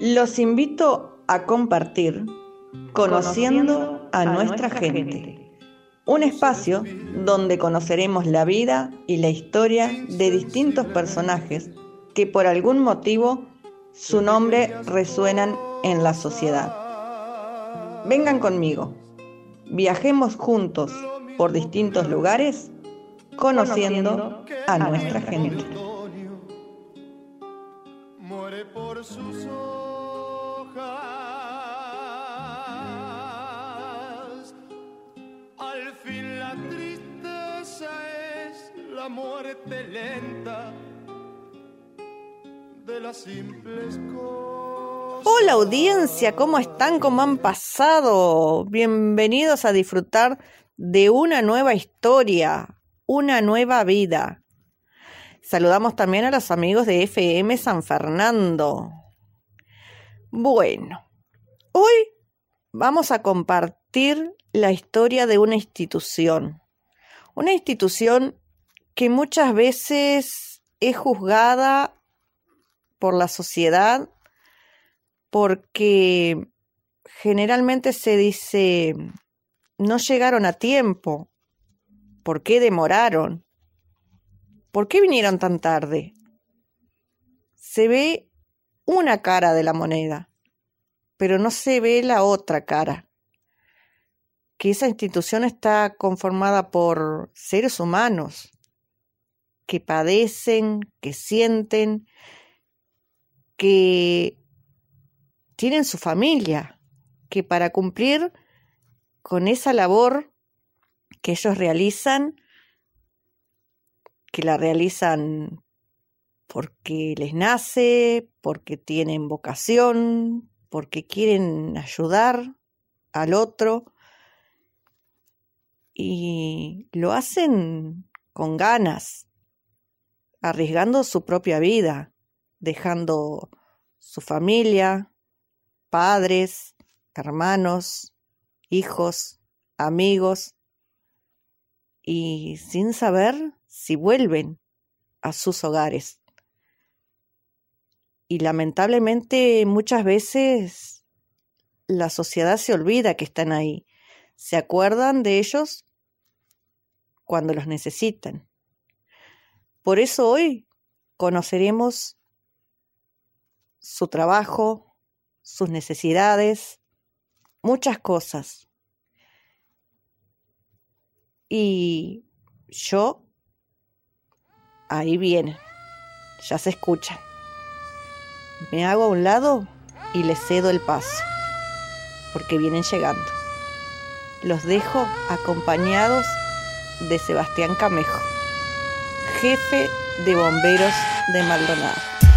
Los invito a compartir Conociendo a nuestra gente, un espacio donde conoceremos la vida y la historia de distintos personajes que por algún motivo su nombre resuenan en la sociedad. Vengan conmigo, viajemos juntos por distintos lugares conociendo a nuestra gente. Muerte lenta de las simples cosas. Hola audiencia, ¿cómo están? ¿Cómo han pasado? Bienvenidos a disfrutar de una nueva historia, una nueva vida. Saludamos también a los amigos de FM San Fernando. Bueno, hoy vamos a compartir la historia de una institución. Una institución que muchas veces es juzgada por la sociedad porque generalmente se dice no llegaron a tiempo, ¿por qué demoraron? ¿Por qué vinieron tan tarde? Se ve una cara de la moneda, pero no se ve la otra cara, que esa institución está conformada por seres humanos, que padecen, que sienten, que tienen su familia, que para cumplir con esa labor que ellos realizan, que la realizan porque les nace, porque tienen vocación, porque quieren ayudar al otro y lo hacen con ganas, arriesgando su propia vida, dejando su familia, padres, hermanos, hijos, amigos, y sin saber si vuelven a sus hogares. Y lamentablemente muchas veces la sociedad se olvida que están ahí, se acuerdan de ellos cuando los necesitan. Por eso hoy conoceremos su trabajo, sus necesidades, muchas cosas. Y yo, ahí viene, ya se escucha. Me hago a un lado y les cedo el paso, porque vienen llegando. Los dejo acompañados de Sebastián Camejo jefe de bomberos de Maldonado.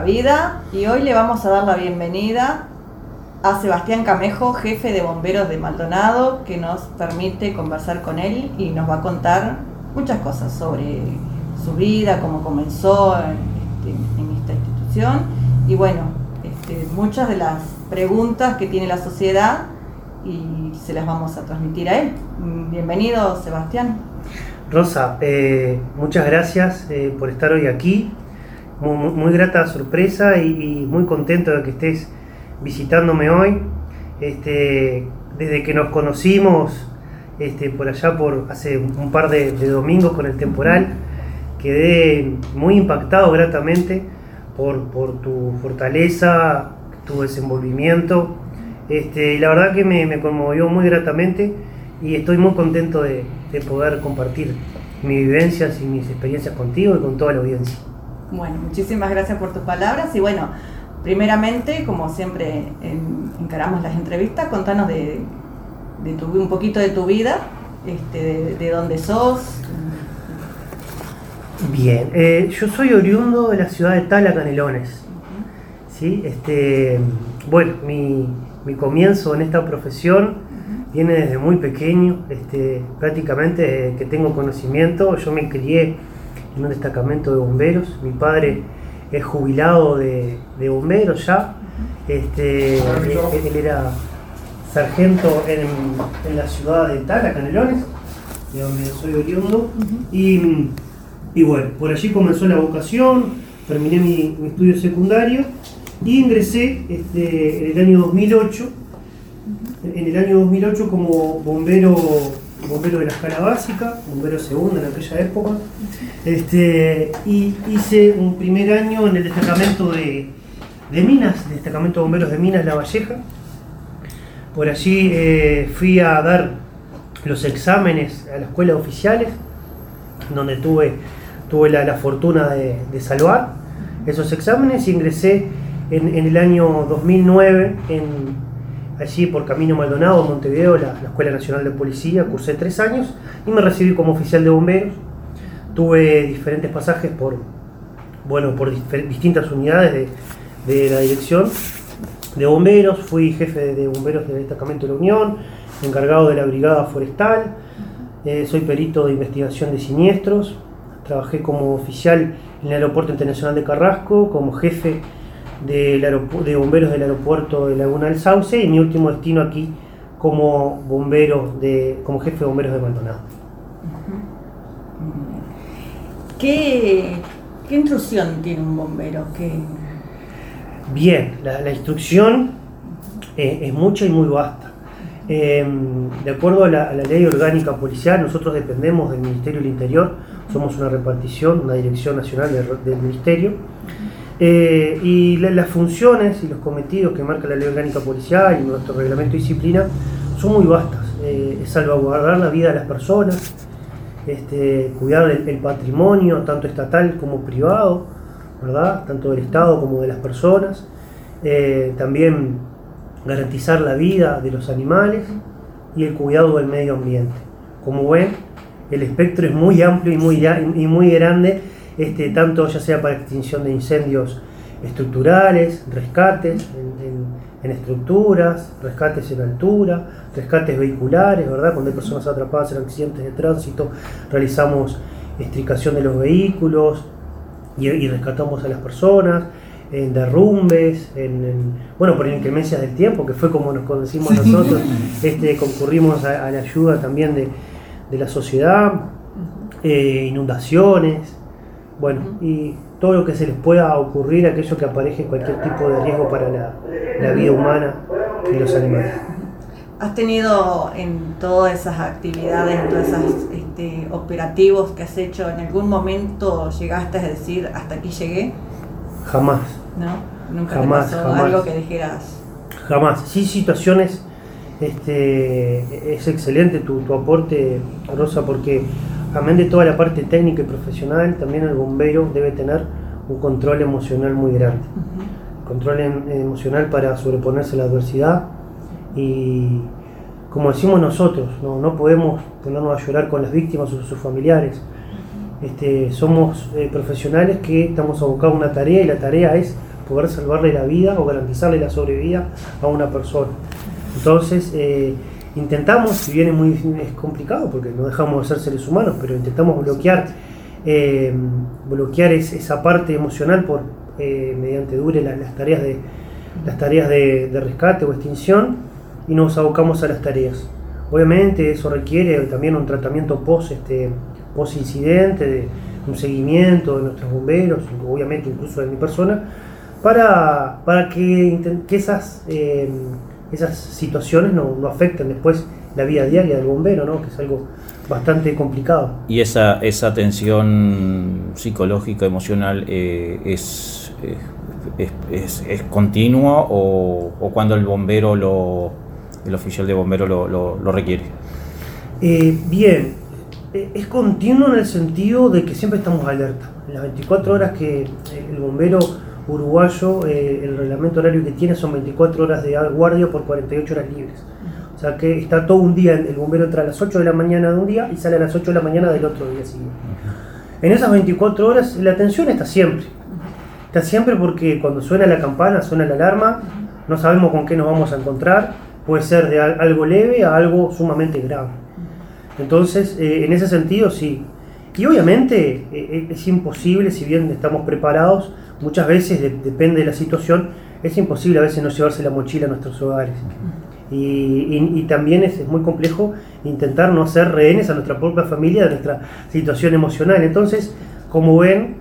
Vida y hoy le vamos a dar la bienvenida a Sebastián Camejo, jefe de bomberos de Maldonado, que nos permite conversar con él y nos va a contar muchas cosas sobre su vida, cómo comenzó en, este- esta institución y bueno, este, muchas de las preguntas que tiene la sociedad y se las vamos a transmitir a él. Bienvenido, Sebastián. Rosa, eh, muchas gracias eh, por estar hoy aquí. Muy, grata sorpresa y, muy contento de que estés visitándome hoy. Este, desde que nos conocimos este, por allá por hace un par de, domingos con el temporal, quedé muy impactado gratamente por, tu fortaleza, tu desenvolvimiento. Este, y la verdad que me, me conmovió muy gratamente y estoy muy contento de, de poder compartir mis vivencias y mis experiencias contigo y con toda la audiencia. Bueno, muchísimas gracias por tus palabras y bueno, primeramente, como siempre en- encaramos las entrevistas, contanos de, de tu, un poquito de tu vida, este, de, de dónde sos. Bien, eh, yo soy oriundo de la ciudad de Tala, Canelones. ¿sí? Este, bueno, mi, mi comienzo en esta profesión viene desde muy pequeño, este, prácticamente que tengo conocimiento. Yo me crié en un destacamento de bomberos. Mi padre es jubilado de, de bomberos ya. Este, él, él era sargento en, en la ciudad de Tala, Canelones, de donde soy oriundo. Y, y bueno, por allí comenzó la vocación, terminé mi, mi estudio secundario y ingresé este, en el año 2008, en el año 2008 como bombero, bombero de la escala básica, bombero segundo en aquella época, este, y hice un primer año en el destacamento de, de Minas, destacamento de bomberos de Minas La Valleja. Por allí eh, fui a dar los exámenes a la escuela de oficiales, donde tuve, tuve la, la fortuna de, de salvar esos exámenes y ingresé en, en el año 2009 en, allí por Camino Maldonado, Montevideo, la, la Escuela Nacional de Policía, cursé tres años y me recibí como oficial de bomberos. Tuve diferentes pasajes por, bueno, por distintas unidades de, de la dirección de bomberos, fui jefe de bomberos del destacamento de la Unión, encargado de la brigada forestal, eh, soy perito de investigación de siniestros, trabajé como oficial en el aeropuerto internacional de Carrasco, como jefe aeropu- de bomberos del aeropuerto de Laguna del Sauce y mi último destino aquí como bombero de, como jefe de bomberos de Maldonado. ¿Qué, qué intrusión tiene un bombero? ¿Qué, Bien, la, la instrucción eh, es mucha y muy vasta. Eh, de acuerdo a la, a la ley orgánica policial, nosotros dependemos del Ministerio del Interior, somos una repartición, una dirección nacional del, del Ministerio, Eh, y la- las funciones y los cometidos que marca la ley orgánica policial y nuestro reglamento de disciplina son muy vastas. Eh, es salvaguardar la vida de las personas, este, cuidar el, el patrimonio, tanto estatal como privado, ¿verdad? tanto del Estado como de las personas. Eh, también garantizar la vida de los animales y el cuidado del medio ambiente. Como ven, el espectro es muy amplio y muy, ya- y muy grande, este, tanto ya sea para extinción de incendios estructurales, rescates en, en- en estructuras, rescates en altura, rescates vehiculares, ¿verdad? Cuando hay personas atrapadas en accidentes de tránsito, realizamos estricación de los vehículos y, y rescatamos a las personas, en derrumbes, en, en- bueno, por inclemencias del tiempo, que fue como nos conocimos nosotros, este, concurrimos a, a la ayuda también de, de la sociedad, eh, inundaciones, bueno, y todo lo que se les pueda ocurrir, aquello que apareje cualquier tipo de riesgo para la, la vida humana y los animales. ¿Has tenido en todas esas actividades, en todos esos este, operativos que has hecho, en algún momento llegaste a decir hasta aquí llegué? Jamás. ¿No? Nunca Jamás, te pasó jamás. algo que dijeras. Jamás. Sí, situaciones. Este, es excelente tu, tu aporte, Rosa, porque amén de toda la parte técnica y profesional, también el bombero debe tener un control emocional muy grande. Control em- emocional para sobreponerse a la adversidad y, como decimos nosotros, no, no podemos ponernos a llorar con las víctimas o sus familiares. Este, somos eh, profesionales que estamos abocados a una tarea y la tarea es poder salvarle la vida o garantizarle la sobrevida a una persona. Entonces, eh, intentamos, si bien es muy es complicado porque no dejamos de ser seres humanos, pero intentamos bloquear, eh, bloquear es- esa parte emocional por eh, mediante dure la- las tareas de las tareas de, rescate o extinción y nos abocamos a las tareas. Obviamente eso requiere también un tratamiento post este, post incidente, de un seguimiento de nuestros bomberos, obviamente incluso de mi persona, para, para que, que esas, eh, esas situaciones no, no afecten después la vida diaria del bombero, ¿no? que es algo bastante complicado. Y esa, esa tensión psicológica, emocional, eh, es, eh, es, es- es continua o, o cuando el bombero, lo, el oficial de bombero lo, lo- lo requiere? Eh, bien, es continuo en el sentido de que siempre estamos alerta. En las 24 horas que el bombero uruguayo, eh, el reglamento horario que tiene son 24 horas de guardia por 48 horas libres. O sea que está todo un día, el bombero entra a las 8 de la mañana de un día y sale a las 8 de la mañana del otro día siguiente. En esas 24 horas la atención está siempre. Está siempre porque cuando suena la campana, suena la alarma, no sabemos con qué nos vamos a encontrar. Puede ser de al- algo leve a algo sumamente grave. Entonces, eh, en ese sentido, sí. Y obviamente eh, es imposible, si bien estamos preparados, muchas veces, de- depende de la situación, es imposible a veces no llevarse la mochila a nuestros hogares. Y, y- y también es, es muy complejo intentar no ser rehenes a nuestra propia familia de nuestra situación emocional. Entonces, como ven,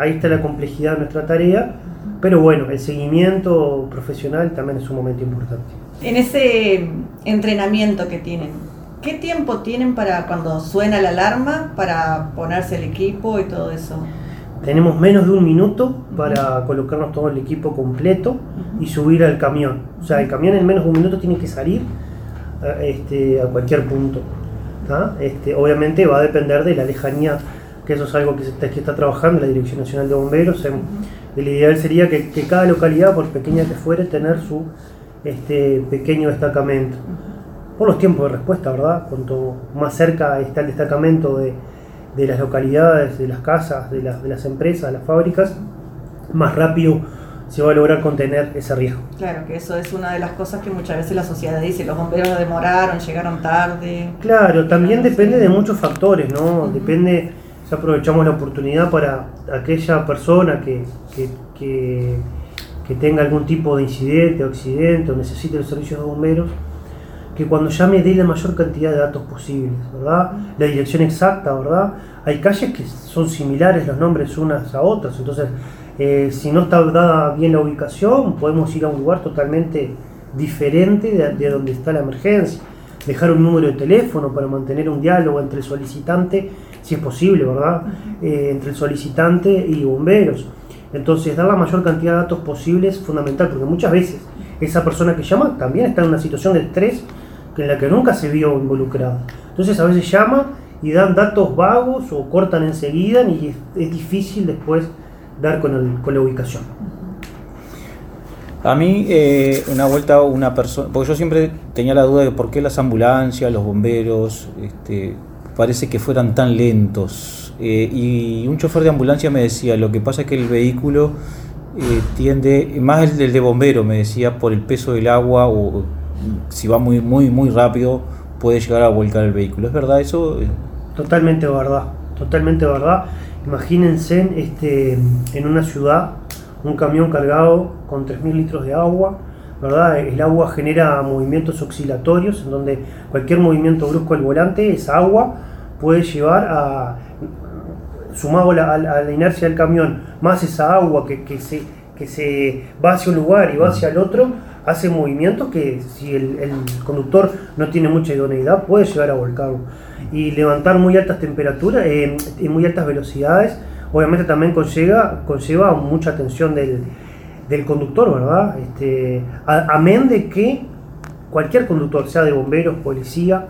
ahí está la complejidad de nuestra tarea, pero bueno, el seguimiento profesional también es un momento importante. En ese entrenamiento que tienen, ¿qué tiempo tienen para cuando suena la alarma para ponerse el equipo y todo eso? Tenemos menos de un minuto para colocarnos todo el equipo completo y subir al camión. O sea, el camión en menos de un minuto tiene que salir a, este, a cualquier punto. Este, obviamente va a depender de la lejanía, que eso es algo que, se está, que está trabajando la Dirección Nacional de Bomberos. En- el ideal sería que, que cada localidad, por pequeña que fuere, tener su este, pequeño destacamento. Por los tiempos de respuesta, ¿verdad? Cuanto más cerca está el destacamento de, de las localidades, de las casas, de, las- de las empresas, de las fábricas, más rápido se va a lograr contener ese riesgo. Claro, que eso es una de las cosas que muchas veces la sociedad dice, los bomberos demoraron, llegaron tarde. Claro, también depende de muchos factores, ¿no? Depende, si aprovechamos la oportunidad para aquella persona que, que, que- que tenga algún tipo de incidente o accidente o necesite los servicios de bomberos, que cuando llame dé la mayor cantidad de datos posibles, ¿verdad? La dirección exacta, ¿verdad? Hay calles que son similares los nombres unas a otras, entonces eh, si no está dada bien la ubicación, podemos ir a un lugar totalmente diferente de, de donde está la emergencia. Dejar un número de teléfono para mantener un diálogo entre el solicitante, si es posible, ¿verdad? Eh, entre el solicitante y bomberos. Entonces, dar la mayor cantidad de datos posible es fundamental, porque muchas veces esa persona que llama también está en una situación de estrés en la que nunca se vio involucrada. Entonces, a veces llama y dan datos vagos o cortan enseguida y es, difícil después dar con, el- con la ubicación. A mí, eh, una vuelta, una persona, porque yo siempre tenía la duda de por qué las ambulancias, los bomberos, este, parece que fueran tan lentos. Eh, y un chofer de ambulancia me decía, lo que pasa es que el vehículo eh, tiende, más el, del de bombero, me decía, por el peso del agua o si va muy, muy, muy rápido, puede llegar a volcar el vehículo. ¿Es verdad eso? Totalmente verdad, totalmente verdad. Imagínense este, en una ciudad un camión cargado con 3.000 litros de agua, ¿verdad? El agua genera movimientos oscilatorios en donde cualquier movimiento brusco del volante, esa agua puede llevar a, sumado la- a la inercia del camión, más esa agua que, que se, que se va hacia un lugar y va hacia el otro, hace movimientos que si el, conductor no tiene mucha idoneidad puede llegar a volcarlo. Y levantar muy altas temperaturas, eh, en muy altas velocidades, obviamente también conlleva, mucha atención del, conductor, ¿verdad? Este, amén de que cualquier conductor, sea de bomberos, policía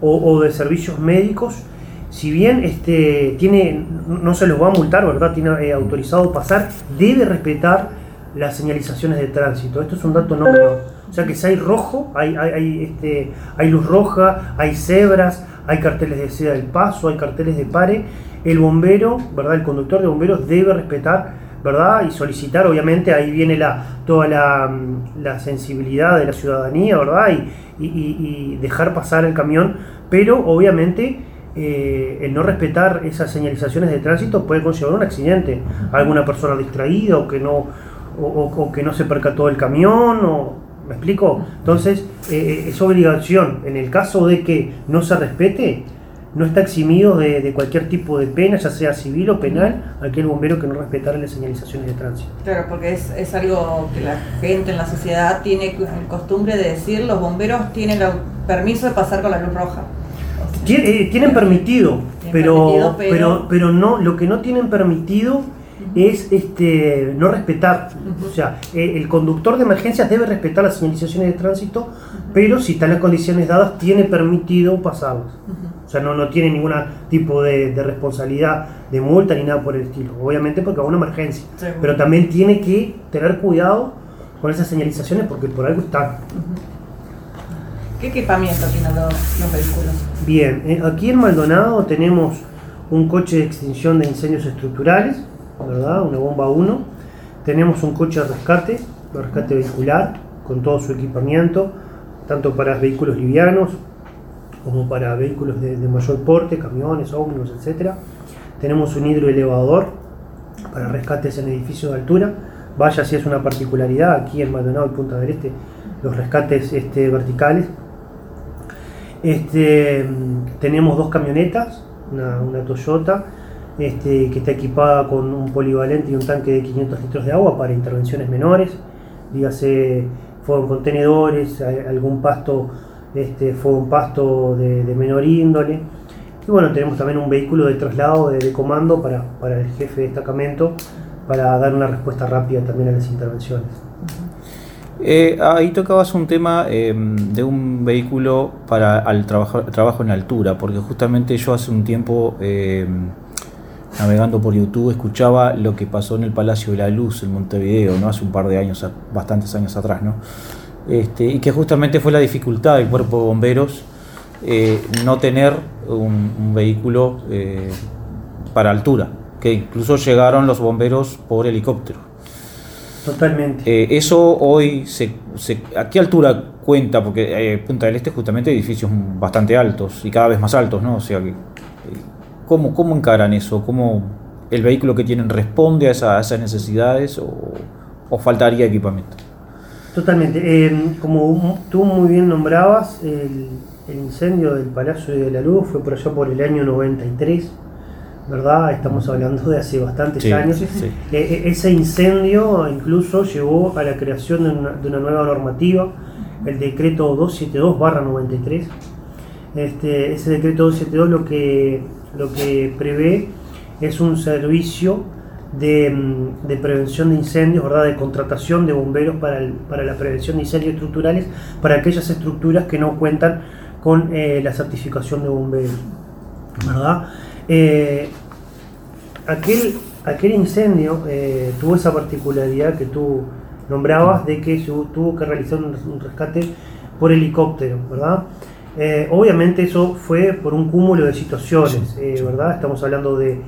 o, o de servicios médicos, si bien este, tiene, no se los va a multar, ¿verdad? Tiene eh, autorizado pasar, debe respetar las señalizaciones de tránsito. Esto es un dato no menor. O sea que si hay rojo, hay, hay, este, hay luz roja, hay cebras, hay carteles de ceda del paso, hay carteles de pare, el bombero, ¿verdad? El conductor de bomberos debe respetar, ¿verdad? Y solicitar, obviamente, ahí viene la, toda la, mm, la sensibilidad de la ciudadanía, ¿verdad? Y- y dejar pasar el camión, pero obviamente eh, el no respetar esas señalizaciones de tránsito puede conllevar un accidente, alguna persona distraída o que no, o, o- o que no se percató del camión, o, ¿me explico? Entonces, eh, es obligación, en el caso de que no se respete, no está eximido de, de cualquier tipo de pena, ya sea civil o penal, aquel bombero que no respetara las señalizaciones de tránsito. Claro, porque es, es algo que la gente en la sociedad tiene costumbre de decir, los bomberos tienen el permiso de pasar con la luz roja. O sea, Tien- eh, tienen permitido, Tienen pero, permitido, pero- pero, pero no, lo que no tienen permitido es este no respetar. O sea, eh, el conductor de emergencias debe respetar las señalizaciones de tránsito, pero si están las condiciones dadas, tiene permitido pasarlas. O sea, no, no tiene ningún tipo de, de responsabilidad de multa ni nada por el estilo. Obviamente porque es una emergencia. Pero también tiene que tener cuidado con esas señalizaciones porque por algo están. ¿Qué equipamiento tienen los, los vehículos? Bien, eh, aquí en Maldonado tenemos un coche de extinción de incendios estructurales, Una bomba 1. Tenemos un coche de rescate, de rescate vehicular, con todo su equipamiento, tanto para vehículos livianos como para vehículos de, de mayor porte, camiones, ómnibus, etc. Tenemos un hidroelevador para rescates en edificios de altura. Vaya si es una particularidad aquí en Maldonado y Punta del Este, los rescates este, verticales este, mm, tenemos dos camionetas, una, una Toyota, este, que está equipada con un polivalente y un tanque de 500 litros de agua para intervenciones menores, dígase fuego en contenedores, algún pasto, este, fuego en pasto de, menor índole. Y bueno, tenemos también un vehículo de traslado de, comando para, el jefe de destacamento para dar una respuesta rápida también a las intervenciones. Eh, ahí tocabas un tema eh, de un vehículo para el trabajo, en altura, porque justamente yo hace un tiempo, eh, navegando por YouTube, escuchaba lo que pasó en el Palacio de la Luz en Montevideo, ¿no? hace un par de años, bastantes años atrás, ¿no? Este, y que justamente fue la dificultad del cuerpo de bomberos no tener un, un vehículo para altura, que incluso llegaron los bomberos por helicóptero. Totalmente. Eh, eso hoy, se, ¿a qué altura cuenta? Porque eh, Punta del Este justamente edificios bastante altos y cada vez más altos, ¿no? O sea, que, eh, ¿cómo, ¿cómo encaran eso? ¿Cómo el vehículo que tienen responde a, esas necesidades o, faltaría equipamiento? Totalmente. como tú muy bien nombrabas, el, el incendio del Palacio de la Luz fue por allá por el año 93 ¿verdad? Estamos hablando de hace bastantes años. Eh, eh, ese incendio incluso llevó a la creación de una, nueva normativa, el decreto 272-93. Este, ese decreto 272 lo que, lo que prevé es un servicio de, mm, prevención de incendios, ¿verdad? de contratación de bomberos para, para, la prevención de incendios estructurales para aquellas estructuras que no cuentan con eh, la certificación de bomberos. ¿verdad? Eh, aquel, aquel incendio eh, tuvo esa particularidad que tú nombrabas de que se tuvo que realizar un, rescate por helicóptero, ¿verdad? Eh, obviamente eso fue por un cúmulo de situaciones, ¿verdad? Estamos hablando de,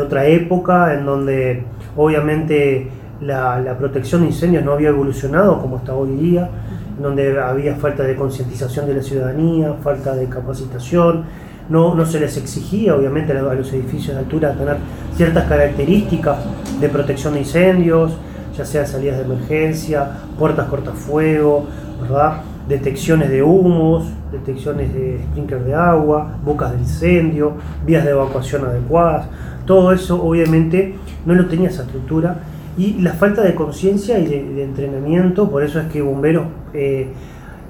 otra época en donde obviamente la, la, protección de incendios no había evolucionado como está hoy día, en donde había falta de concientización de la ciudadanía, falta de capacitación, no, se les exigía, obviamente, a los edificios de altura tener ciertas características de protección de incendios, ya sea salidas de emergencia, puertas cortafuego, ¿verdad? Detecciones de humos, detecciones de sprinkler de agua, bocas de incendio, vías de evacuación adecuadas. Todo eso obviamente no lo tenía esa estructura y la falta de conciencia y de, entrenamiento, por eso es que bomberos eh,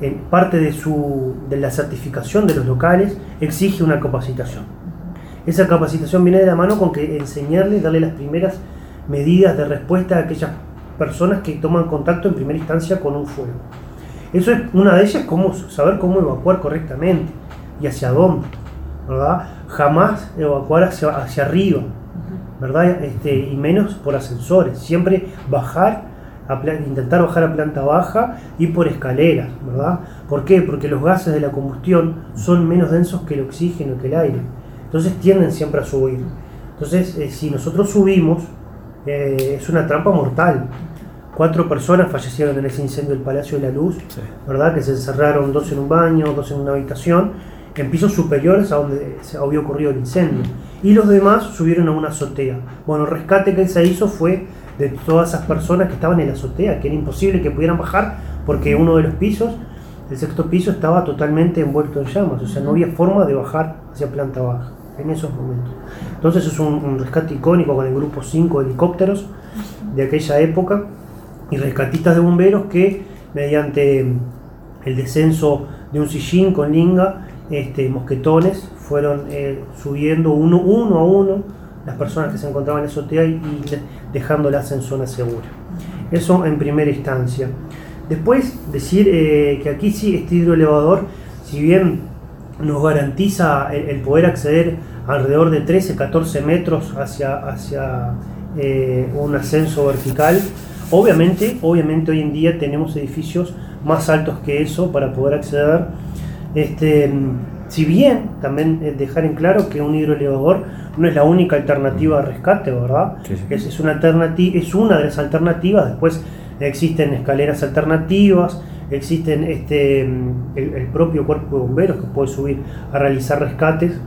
en parte de, su, de la certificación de los locales exige una capacitación. Esa capacitación viene de la mano con que enseñarle, darle las primeras medidas de respuesta a aquellas personas que toman contacto en primera instancia con un fuego. Eso es una de ellas, cómo, saber cómo evacuar correctamente y hacia dónde, ¿verdad? Jamás evacuar hacia, hacia arriba, ¿verdad? Este, y menos por ascensores, siempre bajar intentar bajar a planta baja y por escaleras, ¿verdad? ¿Por qué? Porque los gases de la combustión son menos densos que el oxígeno, que el aire. Entonces tienden siempre a subir. Entonces, eh, si nosotros subimos, eh, es una trampa mortal. Cuatro personas fallecieron en ese incendio del Palacio de la Luz, ¿verdad? Que se encerraron dos en un baño, dos en una habitación, en pisos superiores a donde se había ocurrido el incendio. Y los demás subieron a una azotea. Bueno, el rescate que se hizo fue de todas esas personas que estaban en la azotea, que era imposible que pudieran bajar porque uno de los pisos, el sexto piso, estaba totalmente envuelto en llamas, o sea, no había forma de bajar hacia planta baja en esos momentos. Entonces es un, rescate icónico con el grupo 5 de helicópteros de aquella época y rescatistas de bomberos que mediante el descenso de un sillín con linga, este, mosquetones, fueron eh, subiendo uno, a uno las personas que se encontraban en azotea y, dejándolas en zona segura. Eso en primera instancia. Después decir eh, que aquí sí este hidroelevador, si bien nos garantiza el, poder acceder alrededor de 13, 14 metros hacia, hacia eh, un ascenso vertical, obviamente, obviamente hoy en día tenemos edificios más altos que eso para poder acceder. Este, si bien también eh, dejar en claro que un hidroelevador no es la única alternativa de rescate, ¿verdad? Es, una alternativa, es una de las alternativas. Después existen escaleras alternativas, existen este, el, propio cuerpo de bomberos que puede subir a realizar rescates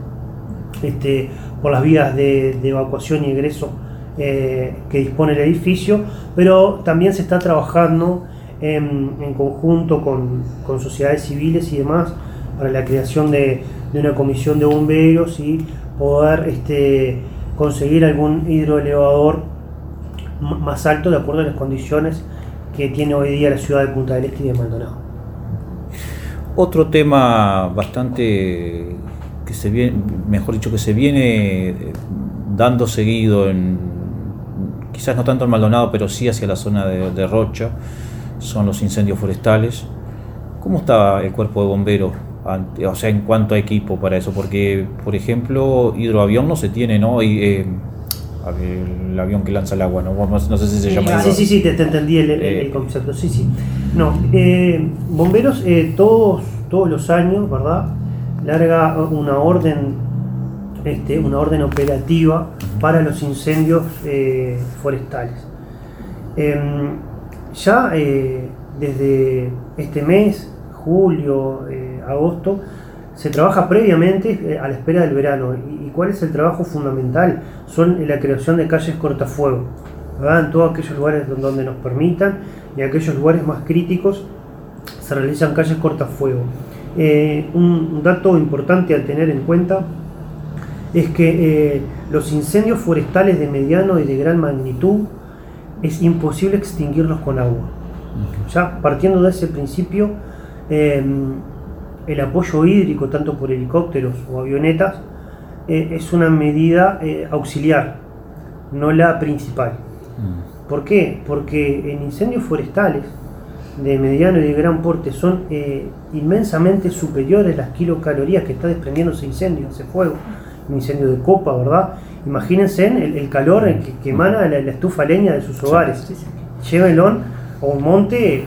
este, por las vías de, evacuación y egreso eh, que dispone el edificio, pero también se está trabajando en, conjunto con, sociedades civiles y demás para la creación de, una comisión de bomberos y poder este, conseguir algún hidroelevador más alto de acuerdo a las condiciones que tiene hoy día la ciudad de Punta del Este y de Maldonado. Otro tema bastante que se viene, mejor dicho, que se viene dando seguido en quizás no tanto en Maldonado, pero sí hacia la zona de, de Rocha, son los incendios forestales. ¿Cómo está el cuerpo de bomberos? ante- O sea, en cuanto a equipo para eso, porque, por ejemplo, hidroavión no se tiene, ¿no? Y, eh, el avión que lanza el agua, ¿no? No, sé si se llama. Sí, sí, sí, te, te entendí el, el- Eh. el concepto, sí, sí. No, eh, bomberos eh, todos, todos los años, ¿verdad? Larga una orden, este, una orden operativa para los incendios eh, forestales. Em, ya eh, desde este mes, julio, eh, agosto, se trabaja previamente eh, a la espera del verano. ¿Y, cuál es el trabajo fundamental? Son la creación de calles cortafuego, ¿verdad? en todos aquellos lugares don- donde nos permitan y aquellos lugares más críticos se realizan calles cortafuego. Eh, un dato importante a tener en cuenta es que eh, los incendios forestales de mediano y de gran magnitud es imposible extinguirlos con agua. Ya partiendo de ese principio, eh, el apoyo hídrico, tanto por helicópteros o avionetas, eh, es una medida eh, auxiliar, no la principal. Mm. ¿Por qué? Porque en incendios forestales de mediano y de gran porte son eh, inmensamente superiores las kilocalorías que está desprendiendo ese incendio, ese fuego, un incendio de copa, ¿verdad? Imagínense el, el calor que, que emana la, la estufa leña de sus hogares. Llévenlo a un monte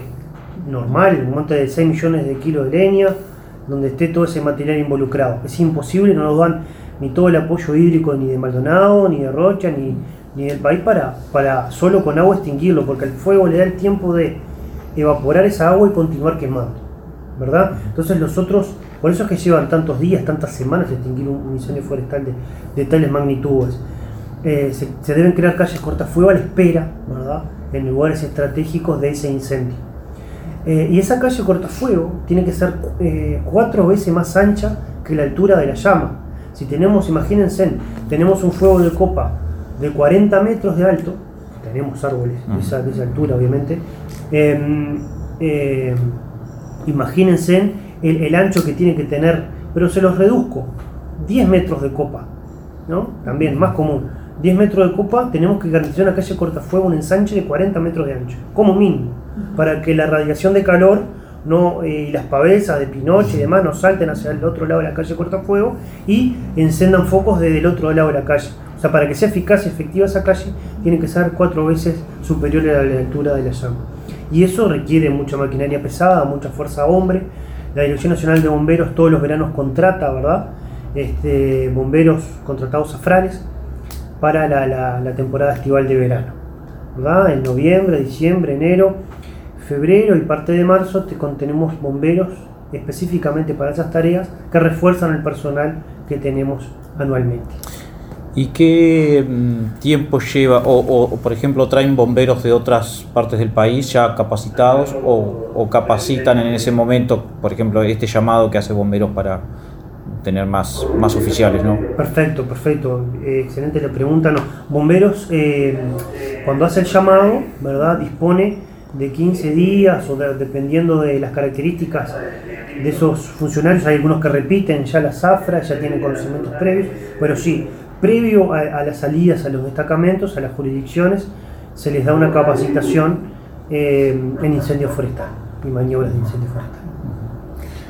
normal, un monte de 6 millones de kilos de leña, donde esté todo ese material involucrado. Es imposible, no nos dan ni todo el apoyo hídrico ni de Maldonado, ni de Rocha, ni, ni del país para, para solo con agua extinguirlo, porque el fuego le da el tiempo de evaporar esa agua y continuar quemando, ¿verdad? Entonces los otros, por eso es que llevan tantos días, tantas semanas extinguir un, incendio forestal de, tales magnitudes. Eh, se, deben crear calles cortafuego a la espera, ¿verdad? En lugares estratégicos de ese incendio. Eh, y esa calle cortafuego tiene que ser eh, cuatro veces más ancha que la altura de la llama. Si tenemos, imagínense, tenemos un fuego de copa de 40 metros de alto, tenemos árboles de esa, de esa altura obviamente, eh, eh, imagínense el, el ancho que tiene que tener, pero se los reduzco, 10 metros de copa, ¿no? También más común. 10 metros de copa, tenemos que garantizar una calle cortafuego, un ensanche de 40 metros de ancho, como mínimo, para que la radiación de calor no, eh, y las pavesas de Pinoche y demás no salten hacia el otro lado de la calle cortafuego y encendan focos desde el otro lado de la calle. O sea, para que sea eficaz y efectiva esa calle, tiene que ser cuatro veces superior a la altura de la llama. Y eso requiere mucha maquinaria pesada, mucha fuerza hombre. La Dirección Nacional de Bomberos todos los veranos contrata, ¿verdad? Este, bomberos contratados a Franes para la, temporada estival de verano. En noviembre, diciembre, enero, febrero y parte de marzo te contenemos bomberos específicamente para esas tareas que refuerzan el personal que tenemos anualmente. ¿Y qué mm, tiempo lleva? O, o- por ejemplo, traen bomberos de otras partes del país ya capacitados o, o capacitan en ese momento, por ejemplo, este llamado que hace bomberos para tener más, más oficiales, ¿no? Perfecto, perfecto. Eh, excelente la pregunta. No. Bomberos, eh, cuando hace el llamado, ¿verdad? Dispone de 15 días o de- dependiendo de las características de esos funcionarios. Hay algunos que repiten ya la zafra, ya tienen conocimientos previos, pero sí, previo a, a las salidas a los destacamentos, a las jurisdicciones, se les da una capacitación eh, en incendio forestal y maniobras de incendio forestal.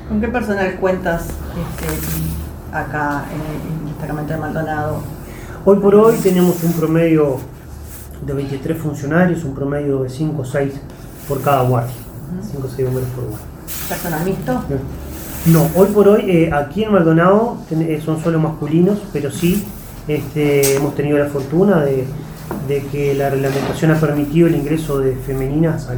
¿Con qué personal cuentas este, acá en el, en el destacamento de Maldonado? Hoy por hoy tenemos un promedio de 23 funcionarios, un promedio de 5 o 6 por cada guardia. 5 o 6 bomberos por guardia. ¿Personal mixto? No, hoy por hoy eh, aquí en Maldonado ten- eh, son solo masculinos, pero sí este, hemos tenido la fortuna de, de que la reglamentación ha permitido el ingreso de femeninas al,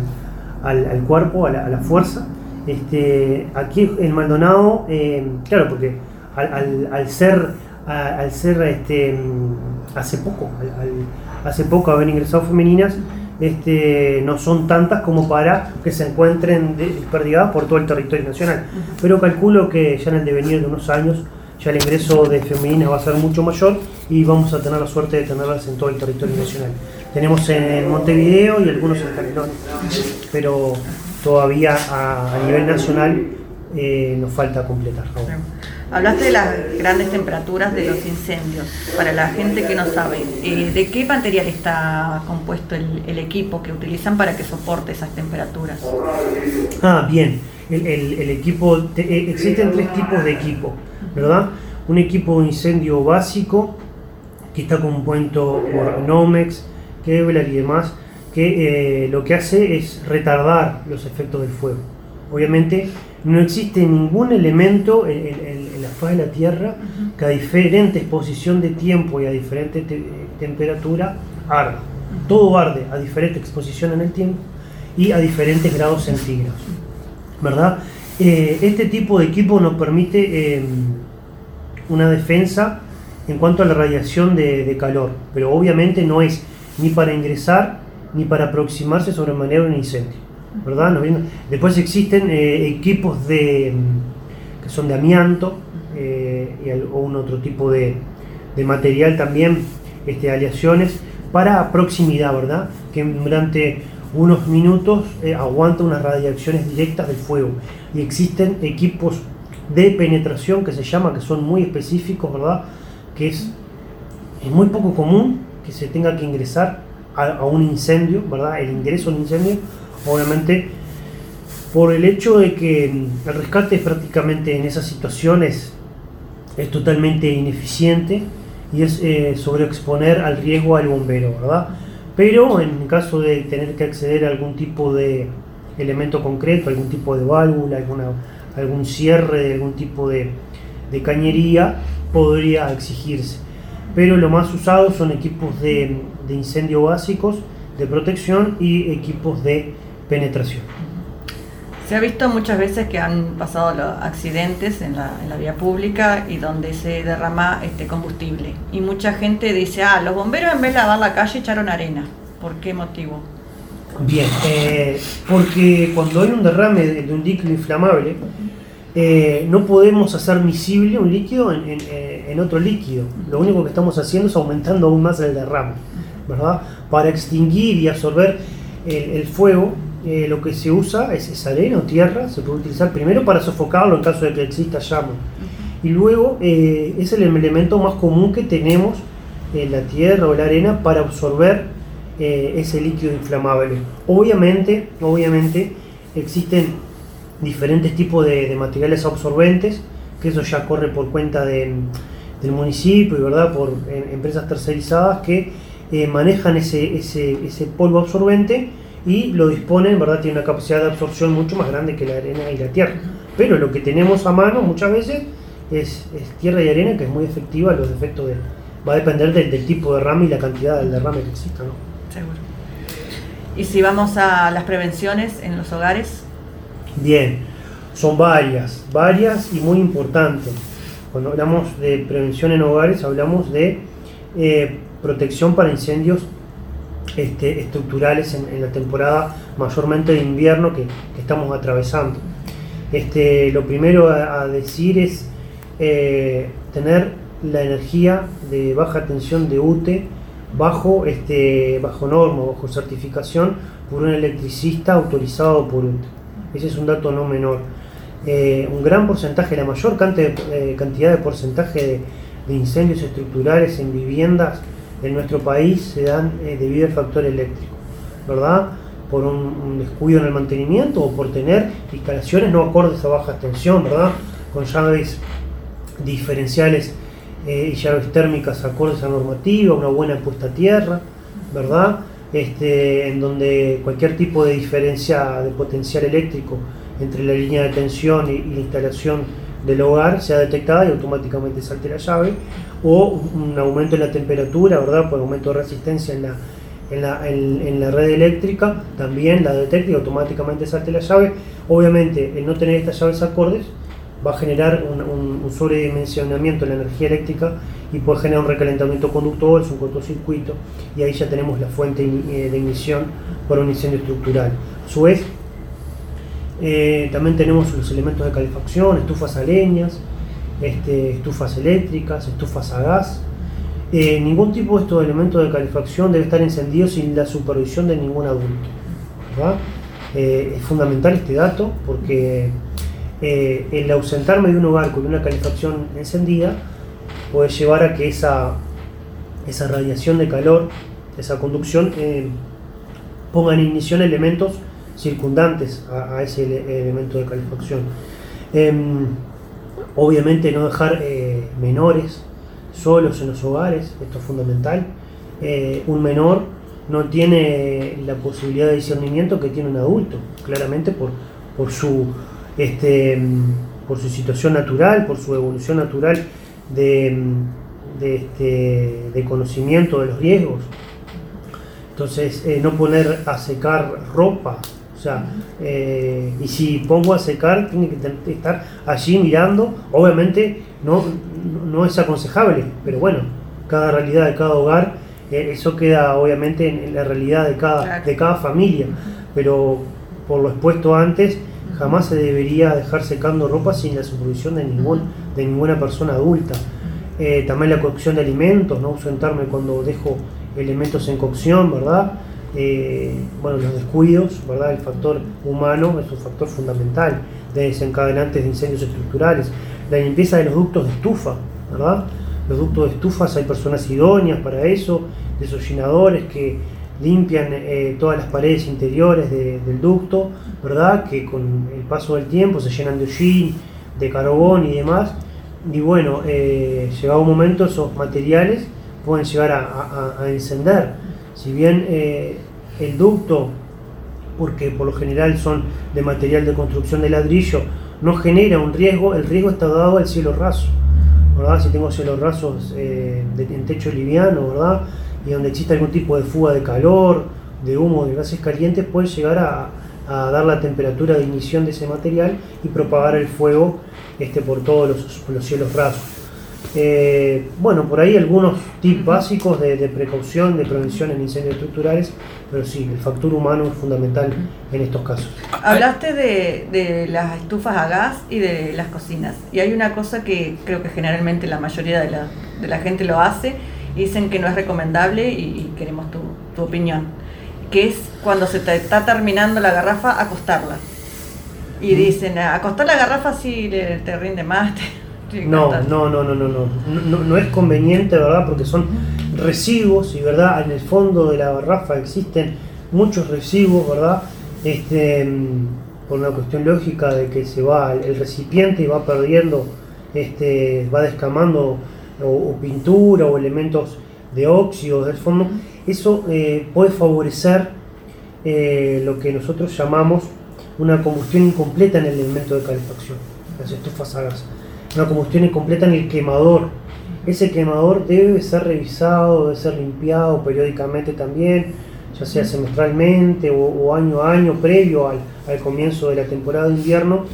al- al cuerpo, a la, a la fuerza. Este, aquí en Maldonado, eh, claro, porque al, al- al ser, al ser este, hace poco, hace poco haber ingresado femeninas, este, no son tantas como para que se encuentren de- desperdigadas por todo el territorio nacional. Pero calculo que ya en el devenir de unos años ya el ingreso de femeninas va a ser mucho mayor y vamos a tener la suerte de tenerlas en todo el territorio nacional. Tenemos en Montevideo y algunos en Canelones, pero todavía a, a nivel nacional eh, nos falta completar. aún. Hablaste de las grandes temperaturas de los incendios. Para la gente que no sabe, eh, ¿de qué material está compuesto el, el equipo que utilizan para que soporte esas temperaturas? Ah, bien. El, el- el equipo, te- eh, existen tres tipos de equipo, ¿verdad? Un equipo de incendio básico, que está compuesto por Nomex, Kevlar y demás, que eh, lo que hace es retardar los efectos del fuego. Obviamente no existe ningún elemento en, en- en la faz de la Tierra que a diferente exposición de tiempo y a diferente te- temperatura arda. Todo arde a diferente exposición en el tiempo y a diferentes grados centígrados. ¿verdad? Eh, este tipo de equipo nos permite eh, una defensa en cuanto a la radiación de, calor, pero obviamente no es ni para ingresar ni para aproximarse sobremanera a un incendio, ¿verdad? Después existen eh, equipos de, mm, que son de amianto eh, y algún otro tipo de, de material también, este, aleaciones para proximidad, ¿verdad? Que durante unos minutos eh, aguanta unas radiaciones directas del fuego. Y existen equipos de penetración que se llama, que son muy específicos, ¿verdad? Que es, es muy poco común que se tenga que ingresar a, un incendio, ¿verdad? El ingreso a un incendio, obviamente, por el hecho de que el rescate prácticamente en esas situaciones es totalmente ineficiente y es eh, sobreexponer al riesgo al bombero, ¿verdad? Pero en caso de tener que acceder a algún tipo de elemento concreto, algún tipo de válvula, algún cierre de algún tipo de, de cañería, podría exigirse. Pero lo más usado son equipos de, de incendio básicos, de protección y equipos de penetración. Se ha visto muchas veces que han pasado los accidentes en la, vía pública y donde se derrama este combustible. Y mucha gente dice, ah, los bomberos en vez de lavar la calle echaron arena. ¿Por qué motivo? Bien, eh, porque cuando hay un derrame de, un líquido inflamable, eh, no podemos hacer miscible un líquido eh, en otro líquido. Lo único que estamos haciendo es aumentando aún más el derrame, ¿verdad? Para extinguir y absorber el fuego, eh, lo que se usa es, es arena o tierra, se puede utilizar primero para sofocarlo en caso de que exista llama. Y luego eh, es el elemento más común que tenemos en la tierra o la arena para absorber eh, ese líquido inflamable. Obviamente, obviamente existen diferentes tipos de, de materiales absorbentes, que eso ya corre por cuenta de- del municipio y verdad por eh, empresas tercerizadas que eh, manejan ese, ese, ese polvo absorbente y lo disponen, verdad, tiene una capacidad de absorción mucho más grande que la arena y la tierra. Pero lo que tenemos a mano muchas veces es, es tierra y arena que es muy efectiva a los efectos de... Va a depender del, del tipo de derrame y la cantidad del derrame que exista, ¿no? Seguro. Y si vamos a las prevenciones en los hogares, Bien, son varias, varias y muy importantes. Cuando hablamos de prevención en hogares, hablamos de eh, protección para incendios este, estructurales en, la temporada mayormente de invierno que, estamos atravesando. Este, lo primero a, decir es eh, tener la energía de baja tensión de UTE bajo, este, bajo norma, bajo certificación por un electricista autorizado por UTE. Ese es un dato no menor. Eh, un gran porcentaje, la mayor eh, cantidad de porcentaje de incendios estructurales en viviendas en nuestro país se dan eh, debido al factor eléctrico, ¿verdad? Por un, descuido en el mantenimiento o por tener instalaciones no acordes a baja tensión, ¿verdad? Con llaves diferenciales eh, y llaves térmicas acordes a normativa, una buena puesta a tierra, ¿verdad? Este, en donde cualquier tipo de diferencia de potencial eléctrico entre la línea de tensión y la instalación del hogar sea detectada y automáticamente salte la llave, o un aumento en la temperatura, ¿verdad? Por aumento de resistencia en la, en la, en- la red eléctrica, también la detecta y automáticamente salte la llave. Obviamente, el no tener estas llaves acordes va a generar un, sobredimensionamiento de la energía eléctrica y puede generar un recalentamiento conductor, es un cortocircuito, y ahí ya tenemos la fuente ini- eh, de ignición para un incendio estructural. A eh, también tenemos los elementos de calefacción, estufas a leñas, este, estufas eléctricas, estufas a gas. Eh, ningún tipo de estos elementos de calefacción debe estar encendido sin la supervisión de ningún adulto. Eh, es fundamental este dato porque el ausentarme de un hogar con una calefacción encendida puede llevar a que esa, esa radiación de calor, esa conducción, ponga en ignición elementos circundantes a, ese ele- elemento de calefacción. Em, obviamente no dejar eh, menores solos en los hogares, esto es fundamental. Eh, un menor no tiene la posibilidad de discernimiento que tiene un adulto, claramente por, por, su, este, mm, por su situación natural, por su evolución natural de, mm, de, este, de conocimiento de los riesgos. Entonces, eh, no poner a secar ropa, sea, eh, y si pongo a secar, tiene que estar allí mirando. Obviamente, no, no es aconsejable, pero bueno, cada realidad de cada hogar, eh, eso queda obviamente en, en la realidad de cada, Claro. de cada familia. Pero por lo expuesto antes, jamás se debería dejar secando ropa sin la supervisión de, ningún, de ninguna persona adulta. Eh, también la cocción de alimentos, no ausentarme cuando dejo elementos en cocción, ¿verdad? Eh, bueno, los descuidos, ¿verdad? El factor humano es un factor fundamental de desencadenantes de incendios estructurales. La limpieza de los ductos de estufa, ¿verdad? Los ductos de estufas hay personas idóneas para eso, desollinadores que limpian eh, todas las paredes interiores de- del ducto, ¿verdad? Que con el paso del tiempo se llenan de hollín, de carbón y demás. Y bueno, eh, llegado un momento esos materiales pueden llegar a encender. Si bien eh, el ducto, porque por lo general son de material de construcción de ladrillo, no genera un riesgo, el riesgo está dado al cielo raso. Si tengo cielos rasos eh, en techo liviano, ¿verdad? Y donde existe algún tipo de fuga de calor, de humo, de gases calientes, puede llegar a, dar la temperatura de ignición de ese material y propagar el fuego este, por todos los cielos rasos. Eh, bueno, por ahí algunos tips básicos de, de precaución, de prevención en incendios estructurales, pero sí, el factor humano es fundamental en estos casos. Hablaste de, de las estufas a gas y de las cocinas. Y hay una cosa que creo que generalmente la mayoría de la, de la gente lo hace y dicen que no es recomendable y, y queremos tu, tu opinión. Que es cuando se te está terminando la garrafa, acostarla. Y dicen, acostar la garrafa si le, te rinde más. te- No, encanta". no, no, no, no, no, no, no es conveniente, ¿verdad? Porque son residuos y, ¿verdad? En el fondo de la garrafa existen muchos residuos, ¿verdad? Este, por una cuestión lógica de que se va el recipiente y va perdiendo, este, va descamando o, o pintura o elementos de óxido del fondo. Eso eh, puede favorecer eh, lo que nosotros llamamos una combustión incompleta en el elemento de calefacción, las estufas a gas. Una combustión incompleta en el quemador. Ese quemador debe ser revisado, debe ser limpiado periódicamente también, ya sea semestralmente o, año a año previo al, al comienzo de la temporada de invierno,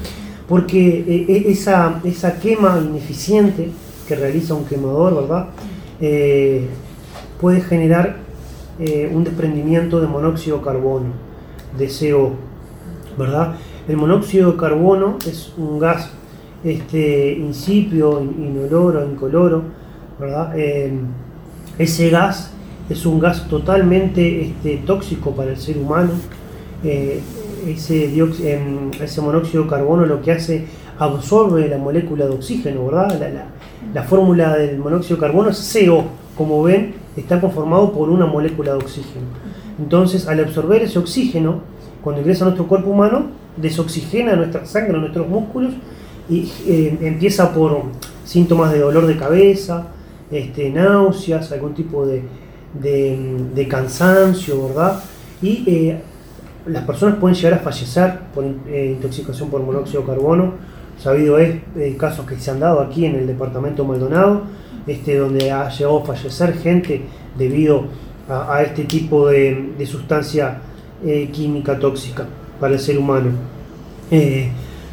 porque eh, eh, esa, esa quema ineficiente que realiza un quemador, ¿verdad? Eh, puede generar eh, un desprendimiento de monóxido de carbono, de CO, ¿verdad? El monóxido de carbono es un gas este, insípido, in- inoloro, incoloro, ¿verdad? Eh, ese gas es un gas totalmente este, tóxico para el ser humano. Eh, ese, em, ese monóxido de carbono lo que hace absorbe la molécula de oxígeno, ¿verdad? La- la fórmula del monóxido de carbono es CO, como ven, está conformado por una molécula de oxígeno. Entonces, al absorber ese oxígeno, cuando ingresa a nuestro cuerpo humano, desoxigena nuestra sangre, nuestros músculos y eh, empieza por síntomas de dolor de cabeza, este, náuseas, algún tipo de, de- cansancio, ¿verdad? Y eh, las personas pueden llegar a fallecer por eh, intoxicación por monóxido de carbono. Sabido es casos que se han dado aquí en el departamento Maldonado, este, donde ha llegado a fallecer gente debido a, a este tipo de, de sustancia química tóxica para el ser humano.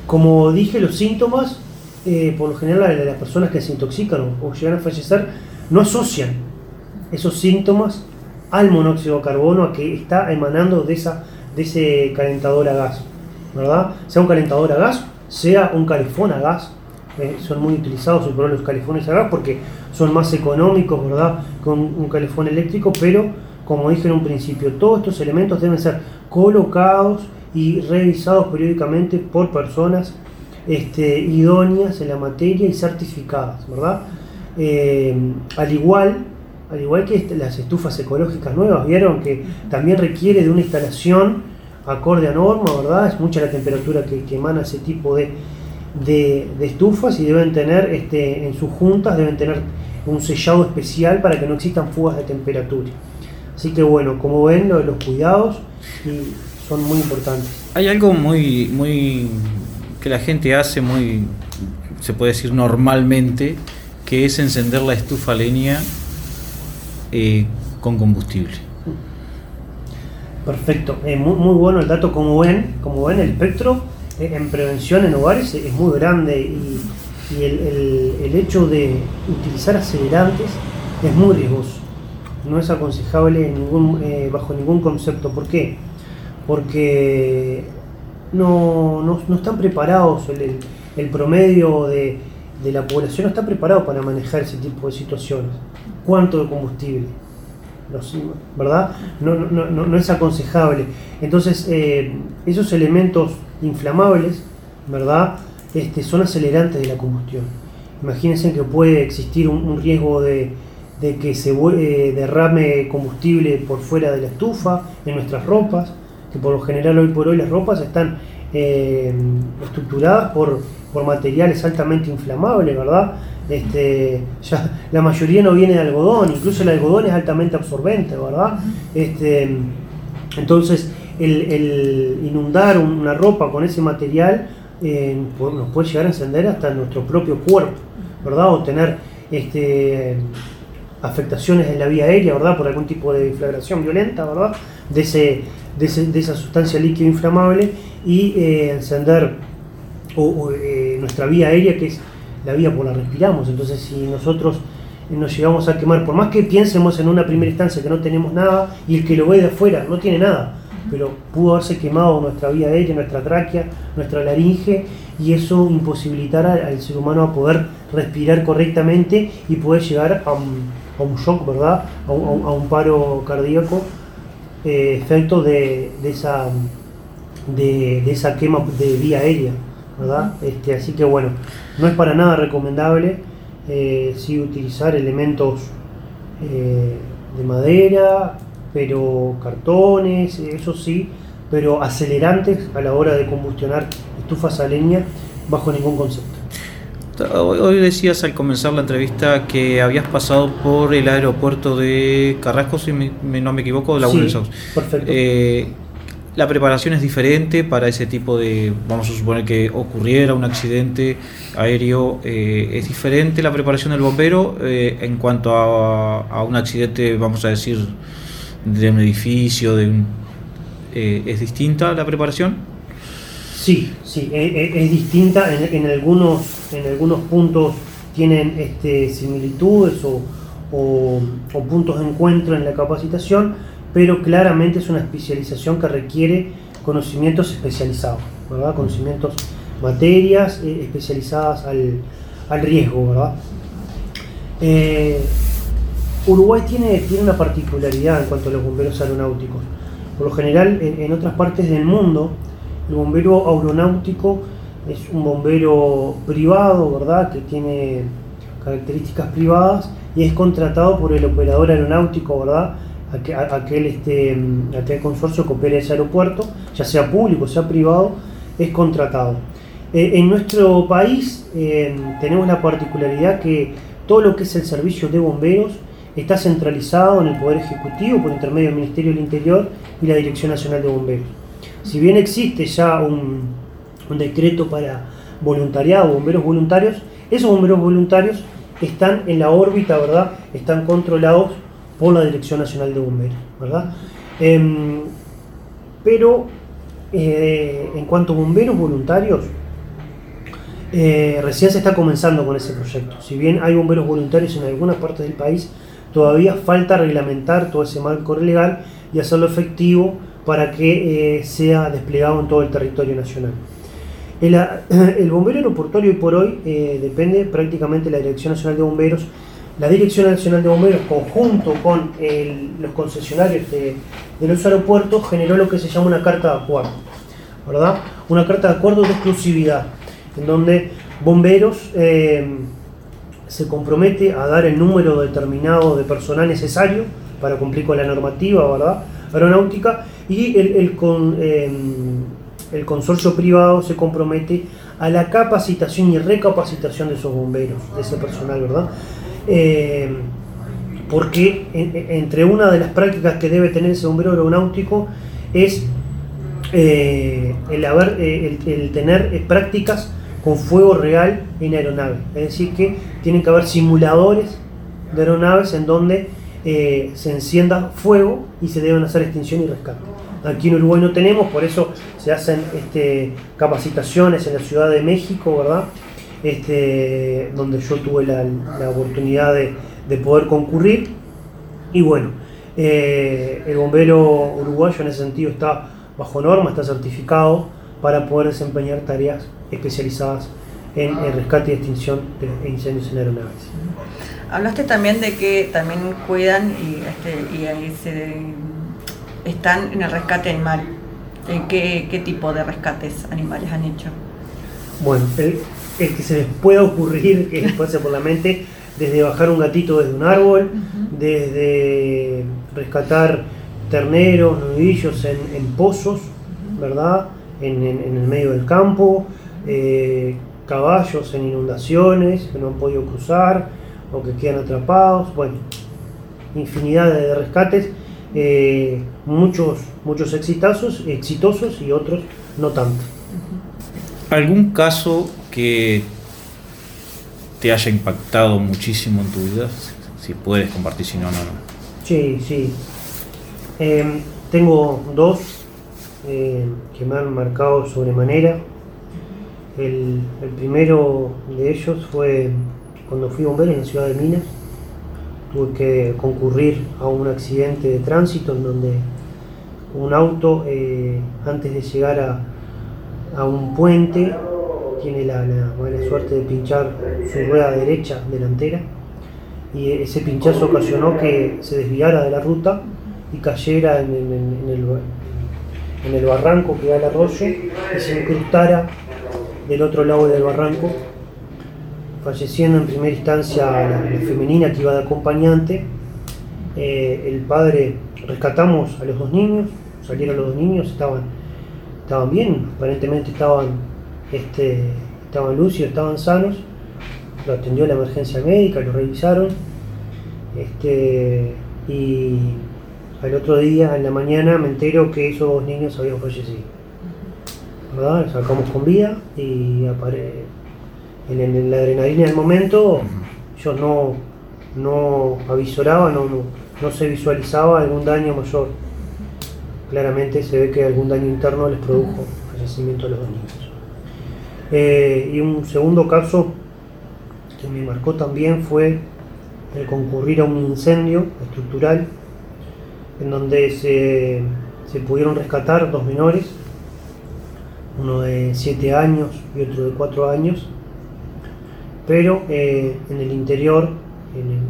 Como dije, los síntomas, eh, por lo general, las personas que se intoxican o, llegan a fallecer, no asocian esos síntomas al monóxido de carbono a que está emanando de, esa, de ese calentador a gas, ¿verdad? Sea un calentador a gas, sea un calefón a gas, eh, son muy utilizados los calefones a gas porque son más económicos, ¿verdad? Con un calefón eléctrico, pero como dije en un principio, todos estos elementos deben ser colocados y revisados periódicamente por personas este, idóneas en la materia y certificadas, ¿verdad? Eh, al igual al igual que este, las estufas ecológicas nuevas, vieron que también requiere de una instalación acorde a norma, ¿verdad? Es mucha la temperatura que, emana ese tipo de, de, estufas y deben tener este, en sus juntas, deben tener un sellado especial para que no existan fugas de temperatura. Así que bueno, como ven, los cuidados son muy importantes. Hay algo muy, muy que la gente hace muy, se puede decir normalmente, que es encender la estufa leña eh, con combustible. Perfecto, eh, muy, bueno el dato, como ven, como ven el espectro eh, en prevención en hogares es muy grande y, el, hecho de utilizar acelerantes es muy riesgoso. No es aconsejable ningún, bajo ningún concepto. ¿Por qué? Porque no, están preparados, el, promedio de, de la población no está preparado para manejar ese tipo de situaciones cuánto de combustible, ¿verdad? No, no, no, no es aconsejable. Entonces, eh, esos elementos inflamables, ¿verdad? Este, son acelerantes de la combustión. Imagínense que puede existir un, riesgo de, que se eh, derrame combustible por fuera de la estufa, en nuestras ropas, que por lo general hoy por hoy las ropas están eh, estructuradas por, por materiales altamente inflamables, ¿verdad? Este, ya la mayoría no viene de algodón, incluso el algodón es altamente absorbente, ¿verdad? Este, entonces, el, inundar una ropa con ese material eh, nos puede llegar a encender hasta nuestro propio cuerpo, ¿verdad? O tener este, afectaciones en la vía aérea, ¿verdad? Por algún tipo de inflagración violenta, ¿verdad? De, ese, de, esa sustancia líquida inflamable y eh, encender eh, nuestra vía aérea, que es la vía por la respiramos. Entonces, si nosotros nos llegamos a quemar, por más que piensemos en una primera instancia que no tenemos nada y el que lo ve de afuera no tiene nada, pero pudo haberse quemado nuestra vía aérea, nuestra tráquea, nuestra laringe y eso imposibilitará al ser humano a poder respirar correctamente y poder llegar a un, shock, ¿verdad? A un, paro cardíaco, eh, efecto de, esa, de, de esa quema de vía aérea. ¿verdad? Este, así que bueno, no es para nada recomendable eh, sí utilizar elementos eh, de madera, pero cartones, eso sí, pero acelerantes a la hora de combustionar estufas a leña bajo ningún concepto. Hoy decías al comenzar la entrevista que habías pasado por el aeropuerto de Carrasco, si no me equivoco, de la sí, Perfecto. Eh, la preparación es diferente para ese tipo de, vamos a suponer que ocurriera un accidente aéreo, eh, es diferente la preparación del bombero eh, en cuanto a, un accidente, vamos a decir, de un edificio, de eh, ¿es distinta la preparación? Sí, sí, e, e, es, distinta, en, algunos, en algunos puntos tienen este, similitudes o, puntos de encuentro en la capacitación, pero claramente es una especialización que requiere conocimientos especializados, ¿verdad? Conocimientos, materias eh, especializadas al, riesgo, ¿verdad? Eh, Uruguay tiene, tiene una particularidad en cuanto a los bomberos aeronáuticos. Por lo general, en, otras partes del mundo, el bombero aeronáutico es un bombero privado, ¿verdad? Que tiene características privadas y es contratado por el operador aeronáutico, ¿verdad? aquel, este, aquel consorcio que opera ese aeropuerto, ya sea público, sea privado, es contratado. Eh, en nuestro país eh, tenemos la particularidad que todo lo que es el servicio de bomberos está centralizado en el Poder Ejecutivo por intermedio del Ministerio del Interior y la Dirección Nacional de Bomberos. Si bien existe ya un, un decreto para voluntariado, bomberos voluntarios, esos bomberos voluntarios están en la órbita, ¿verdad? Están controlados por la Dirección Nacional de Bomberos, ¿verdad? Em, pero eh, en cuanto a bomberos voluntarios, eh, recién se está comenzando con ese proyecto. Si bien hay bomberos voluntarios en algunas partes del país, todavía falta reglamentar todo ese marco legal y hacerlo efectivo para que eh, sea desplegado en todo el territorio nacional. El, bombero aeroportuario hoy por hoy depende prácticamente de la Dirección Nacional de Bomberos la Dirección Nacional de Bomberos, conjunto con los concesionarios de, los aeropuertos, generó lo que se llama una carta de acuerdo, ¿verdad? Una carta de acuerdo de exclusividad. en donde bomberos eh, se compromete a dar el número determinado de personal necesario para cumplir con la normativa ¿verdad? aeronáutica y el, el eh, el consorcio privado se compromete a la capacitación y recapacitación de esos bomberos, de ese personal, ¿verdad? Eh, porque en- en- entre una de las prácticas que debe tener ese bombero aeronáutico es eh, el, haber, eh, el, tener prácticas con fuego real en aeronave. Es decir, que tienen que haber simuladores de aeronaves en donde se encienda fuego y se deben hacer extinción y rescate. Aquí en Uruguay no tenemos, por eso se hacen este, capacitaciones en la Ciudad de México, ¿verdad? Este, donde yo tuve la, la oportunidad de, de poder concurrir. Y bueno, eh, el bombero uruguayo en ese sentido está bajo norma, está certificado para poder desempeñar tareas especializadas en rescate y extinción de incendios en aeronaves. Hablaste también de que también cuidan y, este, y ahí se, están en el rescate animal. Eh, ¿Qué, ¿Qué tipo de rescates animales han hecho? Bueno, el, el que se les pueda ocurrir, que les pase por la mente, desde bajar un gatito desde un árbol, desde rescatar terneros, nudillos en, en pozos, ¿verdad? En, en- en el medio del campo, eh, caballos en inundaciones que no han podido cruzar o que quedan atrapados, bueno, infinidad de rescates, eh, muchos, muchos exitosos, exitosos y otros no tanto. ¿Algún caso que te haya impactado muchísimo en tu vida? Si puedes compartir, si no, no, no. Sí, sí. Em, tengo dos eh, que me han marcado sobremanera. El, el primero de ellos fue cuando fui bombero en la ciudad de Minas. Tuve que concurrir a un accidente de tránsito en donde un auto, eh, antes de llegar a, a un puente, tiene la, la mala suerte de pinchar su rueda derecha delantera y ese pinchazo ocasionó que se desviara de la ruta y cayera en, en- el, en el barranco que da el arroyo y se incrustara del otro lado del barranco, falleciendo en primera instancia la, la femenina que iba de acompañante. Eh, el padre, rescatamos a los dos niños, salieron los dos niños, estaban, estaban bien, aparentemente estaban, este, estaban lúcidos, estaban sanos lo atendió la emergencia médica, lo revisaron. Este, y al otro día, en la mañana, me entero que esos dos niños habían fallecido. ¿Verdad? Los sacamos con vida y apare- en, el- en la adrenalina del momento, ellos no, no avisoraban, no, no, no se visualizaba algún daño mayor. Claramente se ve que algún daño interno les produjo el fallecimiento de los dos niños. Eh, y un segundo caso que me marcó también fue el concurrir a un incendio estructural en donde se, se pudieron rescatar dos menores, uno de 7 años y otro de 4 años, pero eh, en el interior, en el,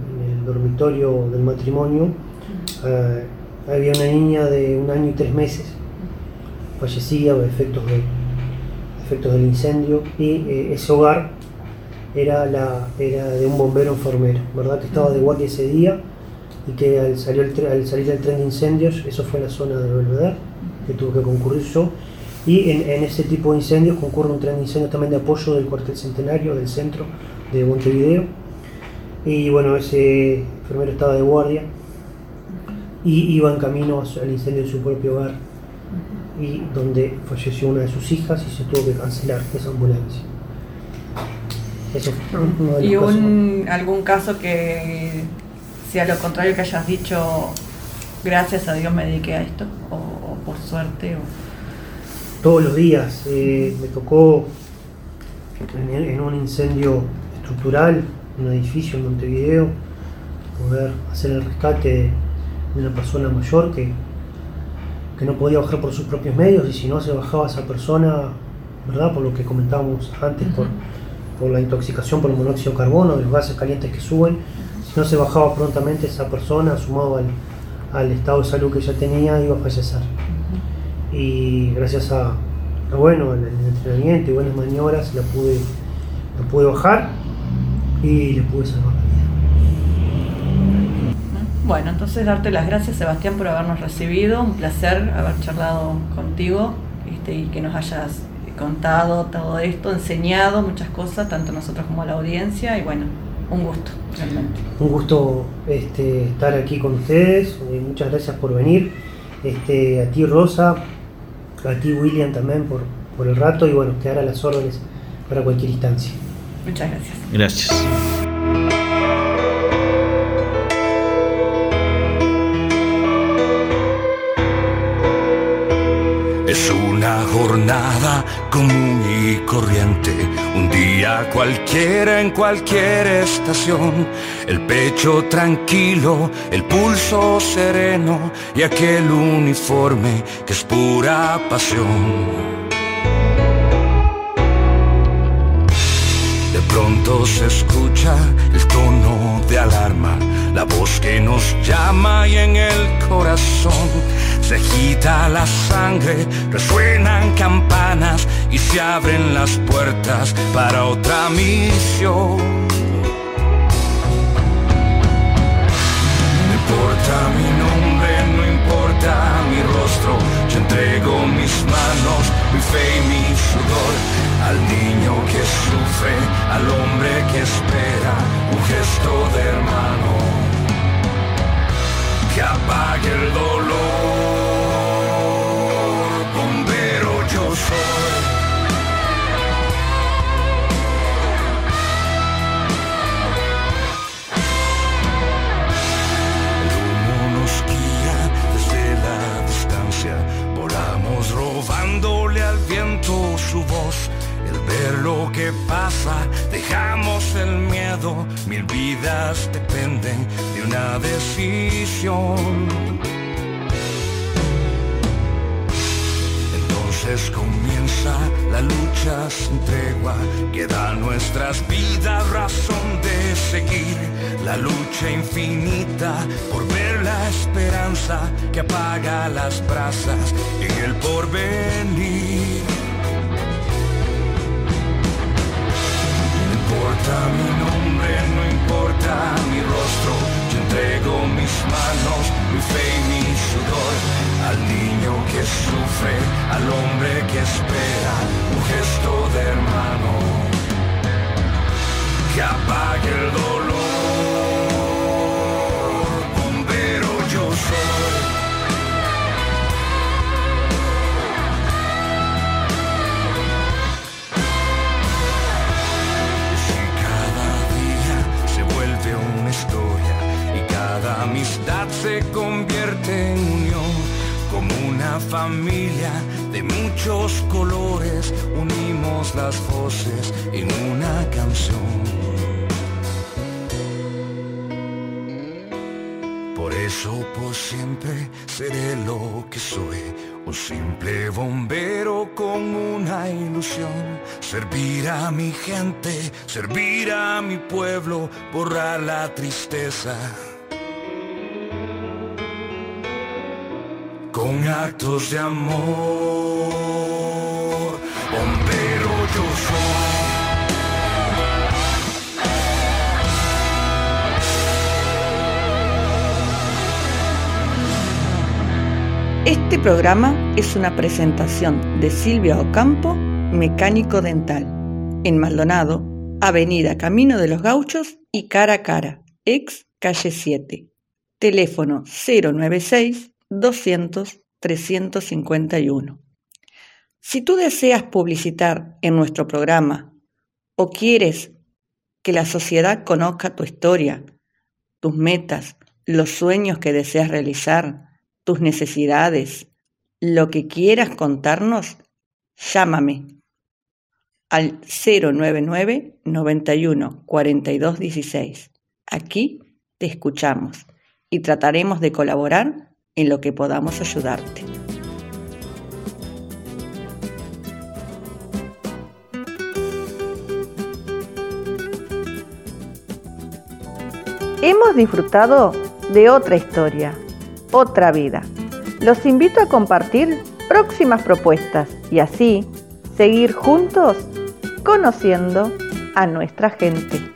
dormitorio del matrimonio, eh, había una niña de un año y tres meses, fallecida de efectos, de, efectos del incendio, y eh, ese hogar era, la, era de un bombero enfermero, ¿verdad? Que estaba de guardia ese día y que al, salió el al salir del tren de incendios, eso fue la zona de Belvedere, que tuve que concurrir yo. Y en, en ese tipo de incendios concurre un tren de incendios también de apoyo del cuartel centenario del centro de Montevideo. Y bueno, ese enfermero estaba de guardia y iba en camino el incendio de su propio hogar y donde falleció una de sus hijas y se tuvo que cancelar esa ambulancia. Eso fue uno de ¿Y los casos. un, algún caso que sea lo contrario que hayas dicho, gracias a Dios me dediqué a esto? ¿O, o por suerte? O... todos los días. Eh, me tocó en, en un incendio estructural, en un edificio en Montevideo, poder hacer el rescate de una persona mayor que, que no podía bajar por sus propios medios y si no se bajaba esa persona, ¿verdad? Por lo que comentábamos antes, por, por la intoxicación por el monóxido de carbono, de los gases calientes que suben, si no se bajaba prontamente esa persona, sumado al, al estado de salud que ya tenía, iba a fallecer y gracias a, bueno, el entrenamiento y buenas maniobras la pude, la pude bajar y le pude salvar la vida. Bueno, entonces darte las gracias Sebastián por habernos recibido, un placer haber charlado contigo este, y que nos hayas contado todo esto, enseñado muchas cosas, tanto nosotros como la audiencia, y bueno, un gusto, realmente. Un gusto este, estar aquí con ustedes, eh, muchas gracias por venir, este, a ti Rosa, a ti William también por, por el rato y bueno, quedar a las órdenes para cualquier instancia. Muchas gracias. Gracias. Es una jornada común y corriente, un día cualquiera en cualquier estación, el pecho tranquilo, el pulso sereno y aquel uniforme que es pura pasión. De pronto se escucha el tono de alarma, la voz que nos llama y en el corazón se agita la sangre, resuenan campanas y se abren las puertas para otra misión. No importa mi nombre, no importa mi rostro, yo entrego mis manos, mi fe y mi sudor al niño que sufre, al hombre que espera un gesto de hermano que apague el dolor. Apague el dolor. Bombero yo soy. Si cada día se vuelve una historia y cada amistad se convierte en unión, como una familia de muchos colores, unimos las voces en una canción. Siempre seré lo que soy, un simple bombero con una ilusión. Servir a mi gente, servir a mi pueblo, borrar la tristeza. Con actos de amor, Este programa es una presentación de Silvia Ocampo, mecánico dental, en Maldonado, Avenida Camino de los Gauchos y Cara a Cara, ex calle 7. Teléfono 096 200 351. Si tú deseas publicitar en nuestro programa o quieres que la sociedad conozca tu historia, tus metas, los sueños que deseas realizar, tus necesidades, lo que quieras contarnos, llámame al 099 91 42 16. Aquí te escuchamos y trataremos de colaborar en lo que podamos ayudarte. Hemos disfrutado de otra historia, otra vida. Los invito a compartir próximas propuestas y así seguir juntos conociendo a nuestra gente.